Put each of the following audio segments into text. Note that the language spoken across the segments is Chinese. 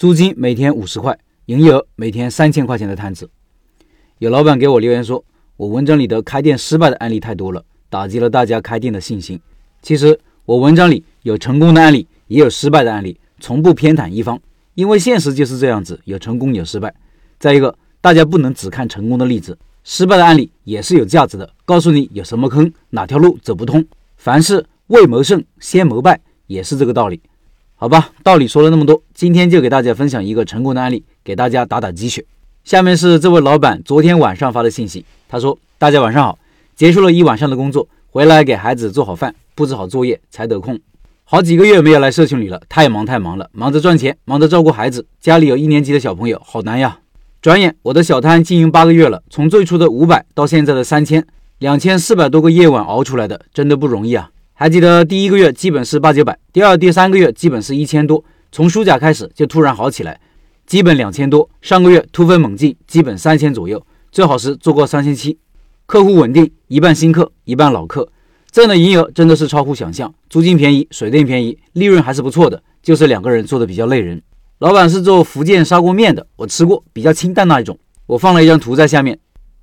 租金每天五十块，营业额每天三千块钱的摊子。有老板给我留言说，我文章里的开店失败的案例太多了，打击了大家开店的信心。其实我文章里有成功的案例，也有失败的案例，从不偏袒一方，因为现实就是这样子，有成功有失败。再一个，大家不能只看成功的例子，失败的案例也是有价值的，告诉你有什么坑，哪条路走不通。凡事未谋胜先谋败，也是这个道理。好吧，道理说了那么多，今天就给大家分享一个成功的案例，给大家打打鸡血。下面是这位老板昨天晚上发的信息，他说：“大家晚上好，结束了一晚上的工作，回来给孩子做好饭，布置好作业才得空。好几个月没有来社群里了，太忙太忙了，忙着赚钱，忙着照顾孩子，家里有一年级的小朋友，好难呀。转眼我的小摊经营八个月了，从最初的五百到现在的三千，两千四百多个夜晚熬出来的，真的不容易啊。”还记得第一个月基本是八九百，第二、第三个月基本是一千多，从暑假开始就突然好起来，基本两千多。上个月突飞猛进，基本三千左右，最好时做过三千七。客户稳定，一半新客，一半老客，这样的营业额真的是超乎想象。租金便宜，水电便宜，利润还是不错的，就是两个人做的比较累人。老板是做福建砂锅面的，我吃过，比较清淡那一种。我放了一张图在下面，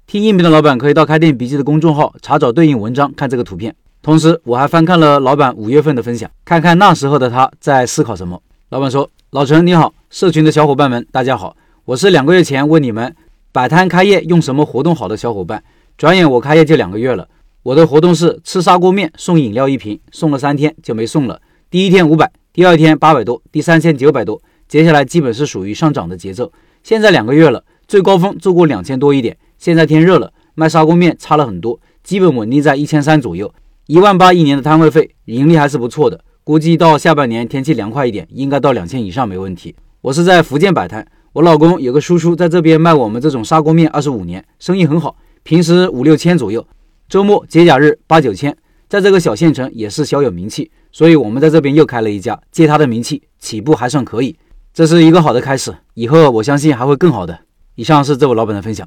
听音频的老板可以到开店笔记的公众号查找对应文章，看这个图片。同时，我还翻看了老板五月份的分享，看看那时候的他在思考什么。老板说：“老陈你好，社群的小伙伴们大家好，我是两个月前问你们摆摊开业用什么活动好的小伙伴。转眼我开业就两个月了，我的活动是吃砂锅面送饮料一瓶，送了三天就没送了。第一天五百，第二天八百多，第三天九百多，接下来基本是属于上涨的节奏。现在两个月了，最高峰做过两千多一点。现在天热了，卖砂锅面差了很多，基本稳定在一千三左右。”一万八一年的摊位费，盈利还是不错的。估计到下半年天气凉快一点，应该到两千以上没问题。我是在福建摆摊，我老公有个叔叔在这边卖我们这种砂锅面二十五年，生意很好，平时五六千左右，周末节假日八九千，在这个小县城也是小有名气。所以我们在这边又开了一家，借他的名气，起步还算可以，这是一个好的开始。以后我相信还会更好的。以上是这位老板的分享，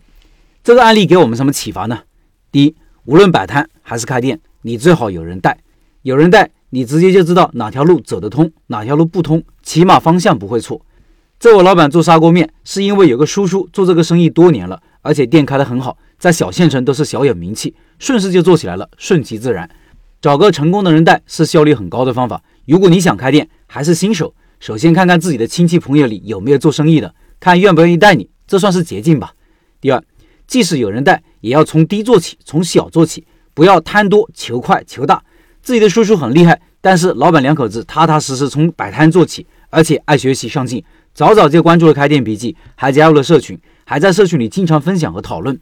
这个案例给我们什么启发呢？第一，无论摆摊还是开店。你最好有人带，有人带，你直接就知道哪条路走得通，哪条路不通，起码方向不会错。这位老板做砂锅面，是因为有个叔叔做这个生意多年了，而且店开得很好，在小县城都是小有名气，顺势就做起来了，顺其自然。找个成功的人带是效率很高的方法。如果你想开店，还是新手，首先看看自己的亲戚朋友里有没有做生意的，看愿不愿意带你，这算是捷径吧。第二，即使有人带，也要从低做起，从小做起。不要贪多求快求大，自己的叔叔很厉害，但是老板两口子踏踏实实从摆摊做起，而且爱学习上进，早早就关注了开店笔记，还加入了社群，还在社群里经常分享和讨论。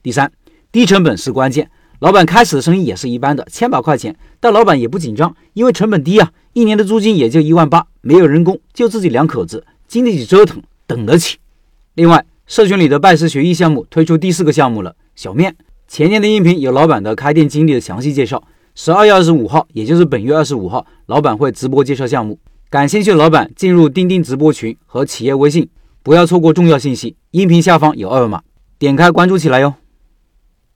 第三，低成本是关键。老板开始的生意也是一般的，千把块钱，但老板也不紧张，因为成本低啊，一年的租金也就一万八，没有人工，就自己两口子，经得起折腾，等得起。另外，社群里的拜师学艺项目推出第四个项目了，小面。前年的音频有老板的开店经历的详细介绍。十二月二十五号，也就是本月二十五号，老板会直播介绍项目。感兴趣的老板进入钉钉直播群和企业微信，不要错过重要信息。音频下方有二维码，点开关注起来哟。